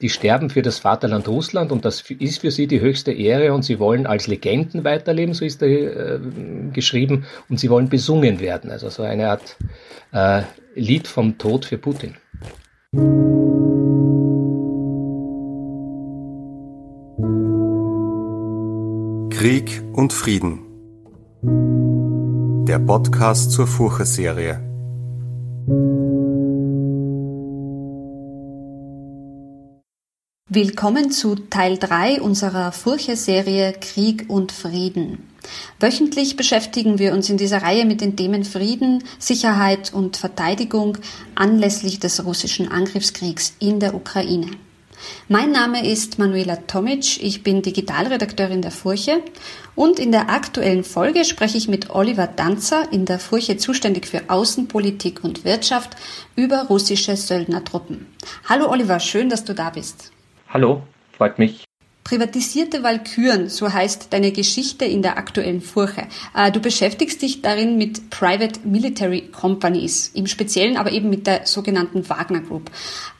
die sterben für das Vaterland Russland und das ist für sie die höchste Ehre und sie wollen als Legenden weiterleben, so ist da äh, geschrieben, und sie wollen besungen werden. Also so eine Art äh, Lied vom Tod für Putin. Krieg und Frieden. Der Podcast zur Furche-Serie. Willkommen zu Teil 3 unserer Furche-Serie Krieg und Frieden. Wöchentlich beschäftigen wir uns in dieser Reihe mit den Themen Frieden, Sicherheit und Verteidigung anlässlich des russischen Angriffskriegs in der Ukraine. Mein Name ist Manuela Tomic, ich bin Digitalredakteurin der Furche und in der aktuellen Folge spreche ich mit Oliver Danzer, in der Furche zuständig für Außenpolitik und Wirtschaft, über russische Söldnertruppen. Hallo Oliver, schön, dass du da bist. Hallo, freut mich. Privatisierte Walküren, so heißt deine Geschichte in der aktuellen Furche. Äh, du beschäftigst dich darin mit Private Military Companies, im Speziellen aber eben mit der sogenannten Wagner Group.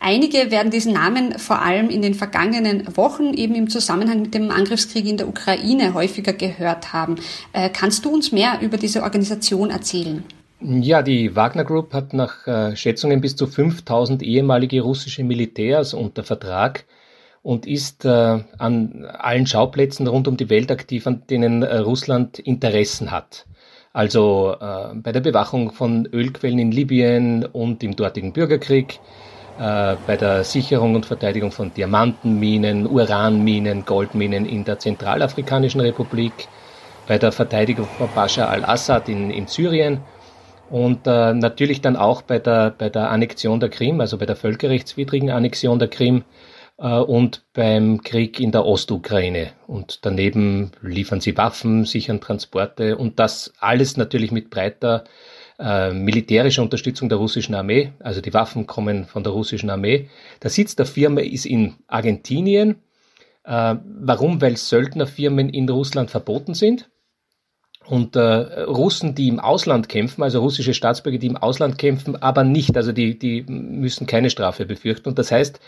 Einige werden diesen Namen vor allem in den vergangenen Wochen eben im Zusammenhang mit dem Angriffskrieg in der Ukraine häufiger gehört haben. Äh, kannst du uns mehr über diese Organisation erzählen? Ja, die Wagner Group hat nach äh, Schätzungen bis zu 5000 ehemalige russische Militärs unter Vertrag und ist äh, an allen Schauplätzen rund um die Welt aktiv, an denen äh, Russland Interessen hat. Also äh, bei der Bewachung von Ölquellen in Libyen und im dortigen Bürgerkrieg, bei der Sicherung und Verteidigung von Diamantenminen, Uranminen, Goldminen in der Zentralafrikanischen Republik, bei der Verteidigung von Bashar al-Assad in, in Syrien und äh, natürlich dann auch bei der, bei der Annexion der Krim, also bei der völkerrechtswidrigen Annexion der Krim und beim Krieg in der Ostukraine. Und daneben liefern sie Waffen, sichern Transporte und das alles natürlich mit breiter äh, militärischer Unterstützung der russischen Armee. Also die Waffen kommen von der russischen Armee. Der Sitz der Firma ist in Argentinien. Äh, warum? Weil Söldnerfirmen in Russland verboten sind. Und äh, Russen, die im Ausland kämpfen, also russische Staatsbürger, die im Ausland kämpfen, aber nicht, also die, die müssen keine Strafe befürchten. Und das heißt,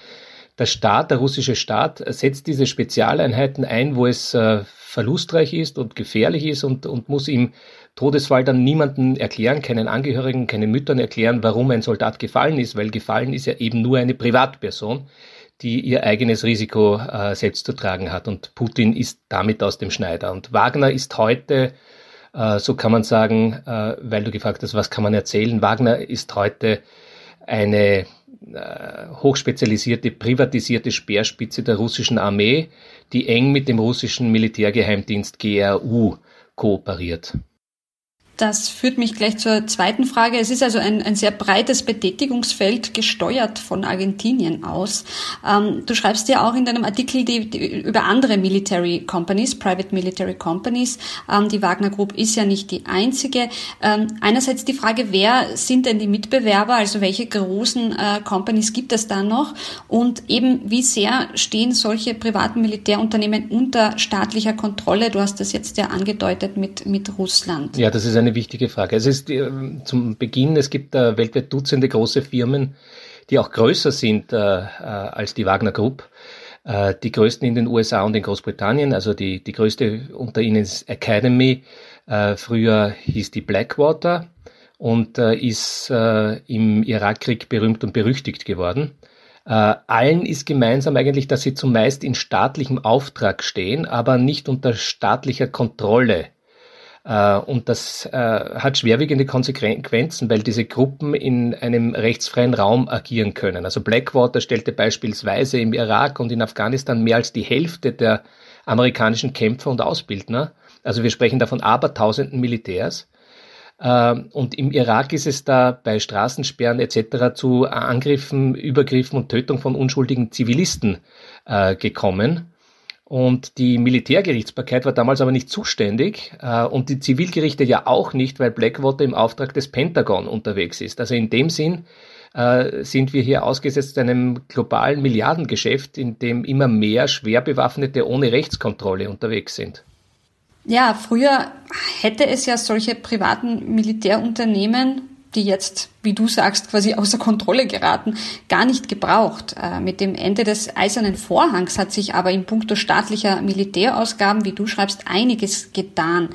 der Staat, der russische Staat, setzt diese Spezialeinheiten ein, wo es äh, verlustreich ist und gefährlich ist und, und muss im Todesfall dann niemanden erklären, keinen Angehörigen, keinen Müttern erklären, warum ein Soldat gefallen ist, weil gefallen ist ja eben nur eine Privatperson, die ihr eigenes Risiko äh, selbst zu tragen hat. Und Putin ist damit aus dem Schneider. Und Wagner ist heute, äh, so kann man sagen, weil du gefragt hast, was kann man erzählen, Wagner ist heute eine hochspezialisierte, privatisierte Speerspitze der russischen Armee, die eng mit dem russischen Militärgeheimdienst GRU kooperiert. Das führt mich gleich zur zweiten Frage. Es ist also ein, ein sehr breites Betätigungsfeld, gesteuert von Argentinien aus. Ähm, du schreibst ja auch in deinem Artikel die, die, über andere Military Companies, Private Military Companies. Ähm, die Wagner Group ist ja nicht die einzige. Ähm, einerseits die Frage, wer sind denn die Mitbewerber, also welche großen äh, Companies gibt es da noch? Und eben, wie sehr stehen solche privaten Militärunternehmen unter staatlicher Kontrolle? Du hast das jetzt ja angedeutet mit, mit Russland. Ja, das ist eine wichtige Frage. Es ist äh, zum Beginn, es gibt äh, weltweit Dutzende große Firmen, die auch größer sind äh, äh, als die Wagner Group. Äh, die größten in den USA und in Großbritannien, also die, die größte unter ihnen ist Academy. Äh, früher hieß die Blackwater und ist im Irakkrieg berühmt und berüchtigt geworden. allen ist gemeinsam eigentlich, dass sie zumeist in staatlichem Auftrag stehen, aber nicht unter staatlicher Kontrolle äh, und das äh, hat schwerwiegende Konsequenzen, weil diese Gruppen in einem rechtsfreien Raum agieren können. Also Blackwater stellte beispielsweise im Irak und in Afghanistan mehr als die Hälfte der amerikanischen Kämpfer und Ausbildner. Also wir sprechen da von abertausenden Militärs. Äh, und im Irak ist es da bei Straßensperren etc. zu Angriffen, Übergriffen und Tötung von unschuldigen Zivilisten gekommen. Und die Militärgerichtsbarkeit war damals aber nicht zuständig äh, und die Zivilgerichte ja auch nicht, weil Blackwater im Auftrag des Pentagon unterwegs ist. Also in dem Sinn äh, sind wir hier ausgesetzt einem globalen Milliardengeschäft, in dem immer mehr schwer bewaffnete ohne Rechtskontrolle unterwegs sind. Ja, früher hätte es ja solche privaten Militärunternehmen die jetzt, wie du sagst, quasi außer Kontrolle geraten, gar nicht gebraucht. Äh, mit dem Ende des Eisernen Vorhangs hat sich aber in puncto staatlicher Militärausgaben, wie du schreibst, einiges getan.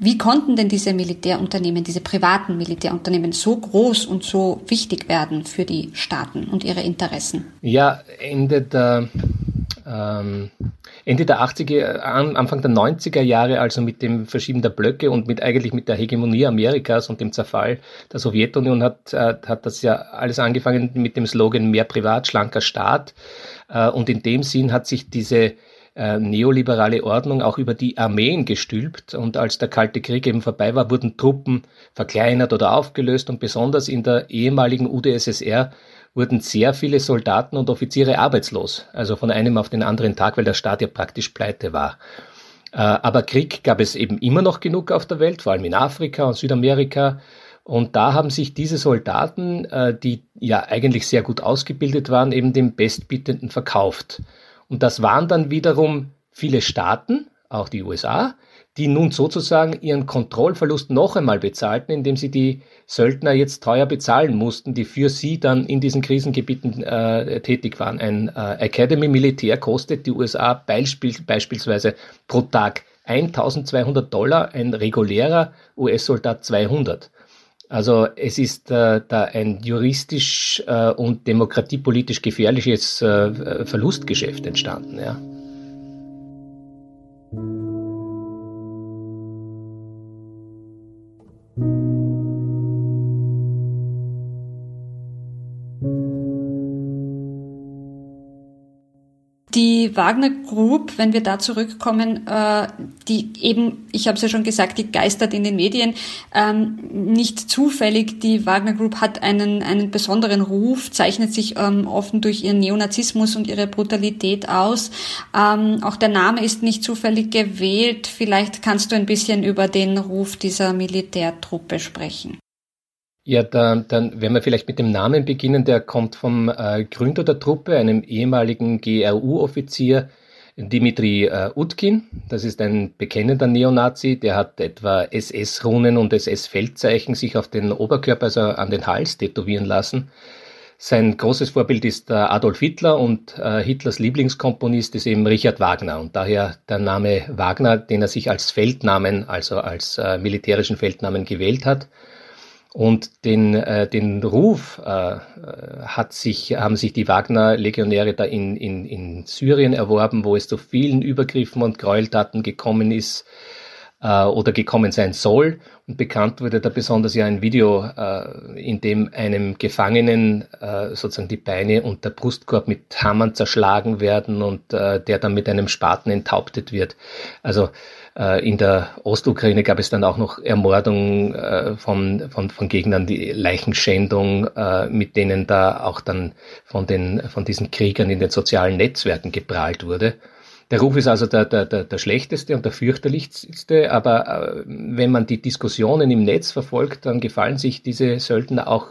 Wie konnten denn diese Militärunternehmen, diese privaten Militärunternehmen so groß und so wichtig werden für die Staaten und ihre Interessen? Ja, Ende der ähm, Ende der 80er, Anfang der 90er Jahre, also mit dem Verschieben der Blöcke und mit eigentlich mit der Hegemonie Amerikas und dem Zerfall der Sowjetunion hat, äh, hat das ja alles angefangen mit dem Slogan mehr privat, schlanker Staat. Äh, und in dem Sinn hat sich diese äh, neoliberale Ordnung auch über die Armeen gestülpt. Und als der Kalte Krieg eben vorbei war, wurden Truppen verkleinert oder aufgelöst und besonders in der ehemaligen UdSSR wurden sehr viele Soldaten und Offiziere arbeitslos, also von einem auf den anderen Tag, weil der Staat ja praktisch pleite war. Äh, aber Krieg gab es eben immer noch genug auf der Welt, vor allem in Afrika und Südamerika. Und da haben sich diese Soldaten, äh, die ja eigentlich sehr gut ausgebildet waren, eben dem Bestbietenden verkauft. Und das waren dann wiederum viele Staaten, auch die USA, die nun sozusagen ihren Kontrollverlust noch einmal bezahlten, indem sie die Söldner jetzt teuer bezahlen mussten, die für sie dann in diesen Krisengebieten äh, tätig waren. Ein äh, Academy Militär kostet die USA beispiel, beispielsweise pro Tag 1200 Dollar, ein regulärer US-Soldat 200. Also es ist äh, da ein juristisch äh, und demokratiepolitisch gefährliches äh, Verlustgeschäft entstanden. Ja. Wagner Group, wenn wir da zurückkommen, äh, die eben, ich habe es ja schon gesagt, die geistert in den Medien, ähm, nicht zufällig. Die Wagner Group hat einen, einen besonderen Ruf, zeichnet sich ähm, offen durch ihren Neonazismus und ihre Brutalität aus. Ähm, auch der Name ist nicht zufällig gewählt. Vielleicht kannst du ein bisschen über den Ruf dieser Militärtruppe sprechen. Ja, dann, dann werden wir vielleicht mit dem Namen beginnen. Der kommt vom äh, Gründer der Truppe, einem ehemaligen GRU-Offizier, Dimitri äh, Utkin. Das ist ein bekennender Neonazi. Der hat etwa SS-Runen und SS-Feldzeichen sich auf den Oberkörper, also an den Hals, tätowieren lassen. Sein großes Vorbild ist äh, Adolf Hitler und äh, Hitlers Lieblingskomponist ist eben Richard Wagner und daher der Name Wagner, den er sich als Feldnamen, also als äh, militärischen Feldnamen gewählt hat. Und den, äh, den Ruf äh, hat sich, haben sich die Wagner-Legionäre da in, in, in Syrien erworben, wo es zu vielen Übergriffen und Gräueltaten gekommen ist äh, oder gekommen sein soll. Und bekannt wurde da besonders ja ein Video, äh, in dem einem Gefangenen äh, sozusagen die Beine und der Brustkorb mit Hammern zerschlagen werden und äh, der dann mit einem Spaten enthauptet wird. Also äh, in der Ostukraine gab es dann auch noch Ermordung äh, von, von, von Gegnern, die Leichenschändung, äh, mit denen da auch dann von, den, von diesen Kriegern in den sozialen Netzwerken geprahlt wurde. Der Ruf ist also der, der, der, der schlechteste und der fürchterlichste, aber wenn man die Diskussionen im Netz verfolgt, dann gefallen sich diese Söldner auch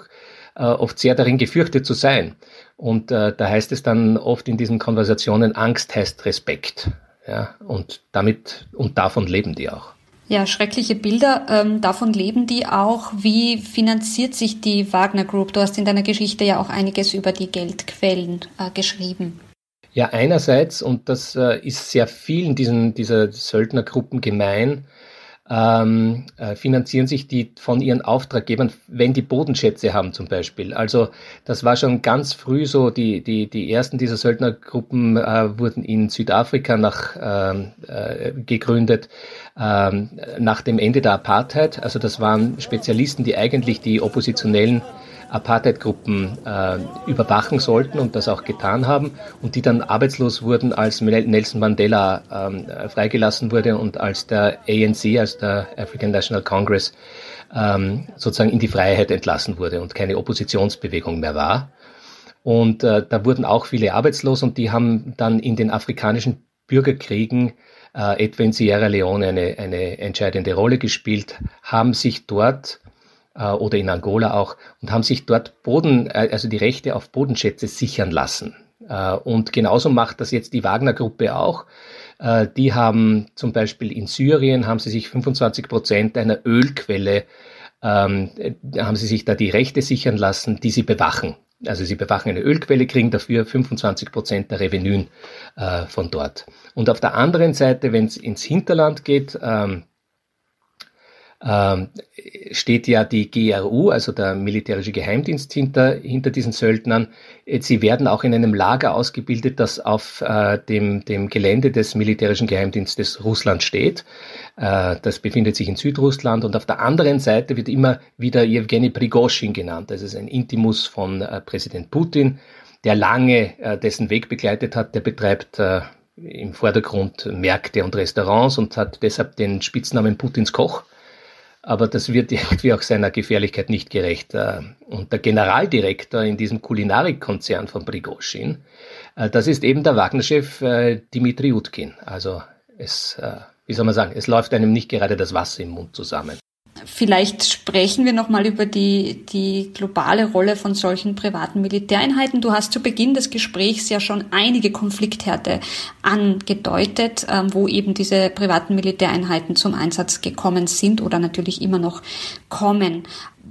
oft sehr darin gefürchtet zu sein. Und äh, da heißt es dann oft in diesen Konversationen, Angst heißt Respekt. Ja, und damit und davon leben die auch. Ja, schreckliche Bilder. Ähm, davon leben die auch. Wie finanziert sich die Wagner Group? Du hast in deiner Geschichte ja auch einiges über die Geldquellen äh, geschrieben. Ja, einerseits, und das äh, ist sehr vielen diesen, dieser Söldnergruppen gemein, ähm, äh, finanzieren sich die von ihren Auftraggebern, wenn die Bodenschätze haben zum Beispiel. Also das war schon ganz früh so, die, die, die ersten dieser Söldnergruppen äh, wurden in Südafrika nach, ähm, äh, gegründet ähm, nach dem Ende der Apartheid. Also das waren Spezialisten, die eigentlich die oppositionellen Apartheid-Gruppen äh, überwachen sollten und das auch getan haben und die dann arbeitslos wurden, als Nelson Mandela ähm, freigelassen wurde und als der ANC, als der African National Congress, ähm, sozusagen in die Freiheit entlassen wurde und keine Oppositionsbewegung mehr war. Und äh, da wurden auch viele arbeitslos und die haben dann in den afrikanischen Bürgerkriegen äh, etwa in Sierra Leone eine, eine entscheidende Rolle gespielt, haben sich dort äh, oder in Angola auch und haben sich dort Boden, äh, also die Rechte auf Bodenschätze sichern lassen. Äh, und genauso macht das jetzt die Wagner-Gruppe auch. Äh, die haben zum Beispiel in Syrien haben sie sich 25 Prozent einer Ölquelle äh, ähm, haben sie sich da die Rechte sichern lassen, die sie bewachen. Also sie bewachen eine Ölquelle, kriegen dafür 25 Prozent der Revenuen äh, von dort. Und auf der anderen Seite, wenn es ins Hinterland geht, ähm, ähm, steht ja die GRU, also der militärische Geheimdienst hinter, hinter diesen Söldnern. Sie werden auch in einem Lager ausgebildet, das auf äh, dem, dem Gelände des militärischen Geheimdienstes Russland steht. Äh, das befindet sich in Südrussland und auf der anderen Seite wird immer wieder Evgeny Prigozhin genannt. Das ist ein Intimus von äh, Präsident Putin, der lange äh, dessen Weg begleitet hat. Der betreibt äh, im Vordergrund Märkte und Restaurants und hat deshalb den Spitznamen Putins Koch aber das wird irgendwie auch seiner Gefährlichkeit nicht gerecht. Äh, und der Generaldirektor in diesem Kulinarikkonzern von Prigozhin, äh, das ist eben der Wagner-Chef äh, Dimitri Utkin. Also es, wie soll man sagen, es läuft einem nicht gerade das Wasser im Mund zusammen. Vielleicht sprechen wir nochmal über die, die globale Rolle von solchen privaten Militäreinheiten. Du hast zu Beginn des Gesprächs ja schon einige Konflikthärte angedeutet, ähm, wo eben diese privaten Militäreinheiten zum Einsatz gekommen sind oder natürlich immer noch kommen.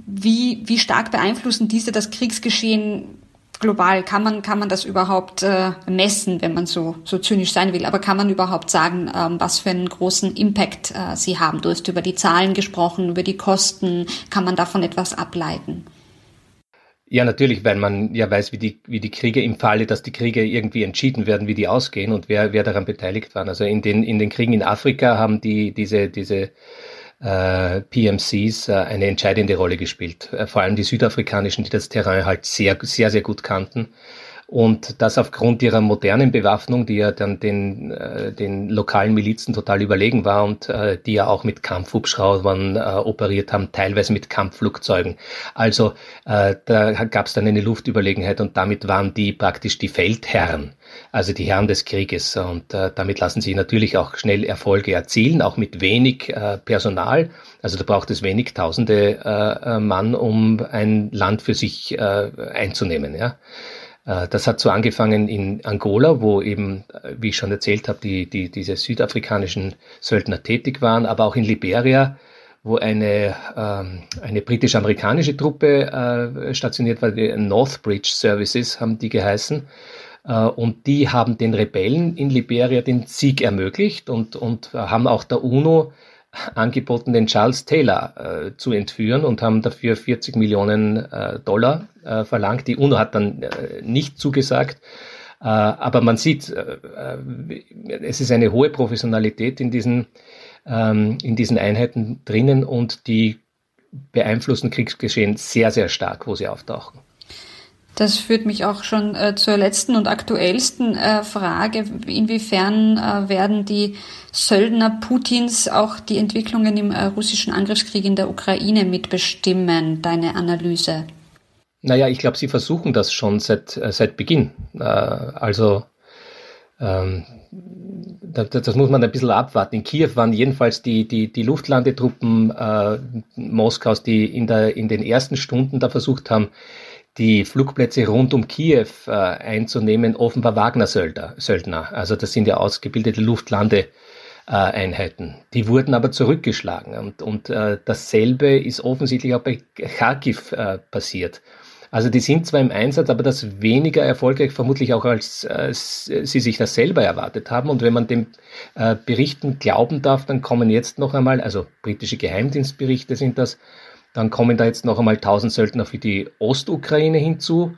Wie, wie stark beeinflussen diese das Kriegsgeschehen global kann man, kann man das überhaupt äh, messen, wenn man so, so zynisch sein will. Aber kann man überhaupt sagen, ähm, was für einen großen Impact äh, sie haben? Du hast über die Zahlen gesprochen, über die Kosten. Kann man davon etwas ableiten? Ja, natürlich, weil man ja weiß, wie die, wie die Kriege im Falle, dass die Kriege irgendwie entschieden werden, wie die ausgehen und wer, wer daran beteiligt war. Also in den, in den Kriegen in Afrika haben die, diese, diese äh, PMCs äh, eine entscheidende Rolle gespielt. Äh, vor allem die südafrikanischen, die das Terrain halt sehr, sehr, sehr gut kannten und das aufgrund ihrer modernen Bewaffnung, die ja dann den, äh, den lokalen Milizen total überlegen war und äh, die ja auch mit Kampfhubschraubern äh, operiert haben, teilweise mit Kampfflugzeugen. Also äh, da gab es dann eine Luftüberlegenheit und damit waren die praktisch die Feldherren, also die Herren des Krieges. Und äh, damit lassen sich natürlich auch schnell Erfolge erzielen, auch mit wenig äh, Personal. Also da braucht es wenig Tausende äh, äh Mann, um ein Land für sich äh, einzunehmen. Ja. Äh, das hat so angefangen in Angola, wo eben, äh, wie ich schon erzählt habe, die, die, diese südafrikanischen Söldner tätig waren, aber auch in Liberia, wo eine, ähm, eine britisch-amerikanische Truppe äh, stationiert war, die Northbridge Services haben die geheißen. Äh, und die haben den Rebellen in Liberia den Sieg ermöglicht und, und haben auch der UNO angeboten, den Charles Taylor äh, zu entführen und haben dafür 40 Millionen äh, Dollar äh, verlangt. Die UNO hat dann äh, nicht zugesagt. Äh, aber man sieht, äh, es ist eine hohe Professionalität in diesen, ähm, in diesen Einheiten drinnen und die beeinflussen Kriegsgeschehen sehr, sehr stark, wo sie auftauchen. Das führt mich auch schon äh, zur letzten und aktuellsten äh, Frage. Inwiefern äh, werden die Söldner Putins auch die Entwicklungen im äh, russischen Angriffskrieg in der Ukraine mitbestimmen? Deine Analyse? Naja, ich glaube, sie versuchen das schon seit, äh, seit Beginn. Äh, also ähm, das, das, muss man ein bisschen abwarten. In Kiew waren jedenfalls die, die, die Luftlandetruppen äh, Moskaus, die in, der, in den ersten Stunden da versucht haben, die Flugplätze rund um Kiew äh, einzunehmen, offenbar Wagner-Söldner. Also das sind ja ausgebildete Luftlandeeinheiten. Die wurden aber zurückgeschlagen. Und, und äh, dasselbe ist offensichtlich auch bei Kharkiv äh, passiert. Also die sind zwar im Einsatz, aber das weniger erfolgreich vermutlich auch als äh, sie sich das selber erwartet haben. Und wenn man den äh, Berichten glauben darf, dann kommen jetzt noch einmal, also britische Geheimdienstberichte sind das, dann kommen da jetzt noch einmal 1000 Söldner für die Ostukraine hinzu.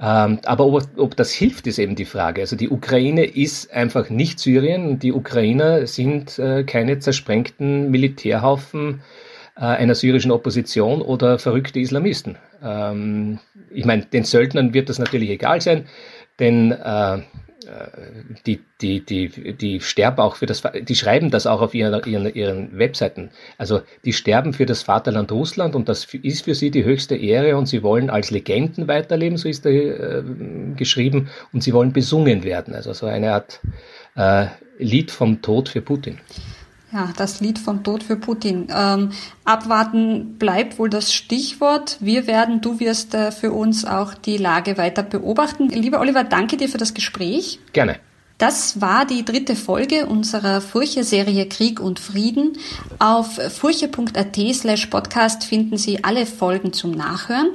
Ähm, aber ob, ob, das hilft, ist eben die Frage. Also die Ukraine ist einfach nicht Syrien und die Ukrainer sind äh, keine zersprengten Militärhaufen äh, einer syrischen Opposition oder verrückte Islamisten. Ähm, ich meine, den Söldnern wird das natürlich egal sein, denn äh, die, die, die, die sterben auch für das, die schreiben das auch auf ihren, ihren, ihren Webseiten. Also die sterben für das Vaterland Russland und das ist für sie die höchste Ehre und sie wollen als Legenden weiterleben, so ist da äh, geschrieben, und sie wollen besungen werden. Also so eine Art äh, Lied vom Tod für Putin. Ja, das Lied vom Tod für Putin. Ähm, abwarten bleibt wohl das Stichwort. Wir werden, du wirst äh, für uns auch die Lage weiter beobachten. Lieber Oliver, danke dir für das Gespräch. Gerne. Das war die dritte Folge unserer Furche-Serie Krieg und Frieden. Auf furche.at slash podcast finden Sie alle Folgen zum Nachhören.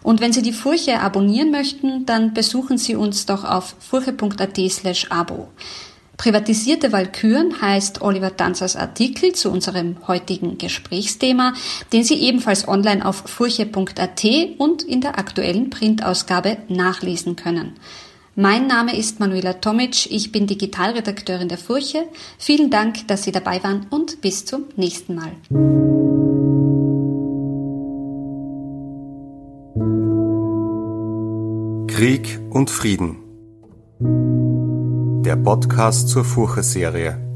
Und wenn Sie die Furche abonnieren möchten, dann besuchen Sie uns doch auf furche.at slash abo. Privatisierte Walküren heißt Oliver Danzers Artikel zu unserem heutigen Gesprächsthema, den Sie ebenfalls online auf furche.at und in der aktuellen Printausgabe nachlesen können. Mein Name ist Manuela Tomic, ich bin Digitalredakteurin der Furche. Vielen Dank, dass Sie dabei waren und bis zum nächsten Mal. Krieg und Frieden der Podcast zur Furche-Serie.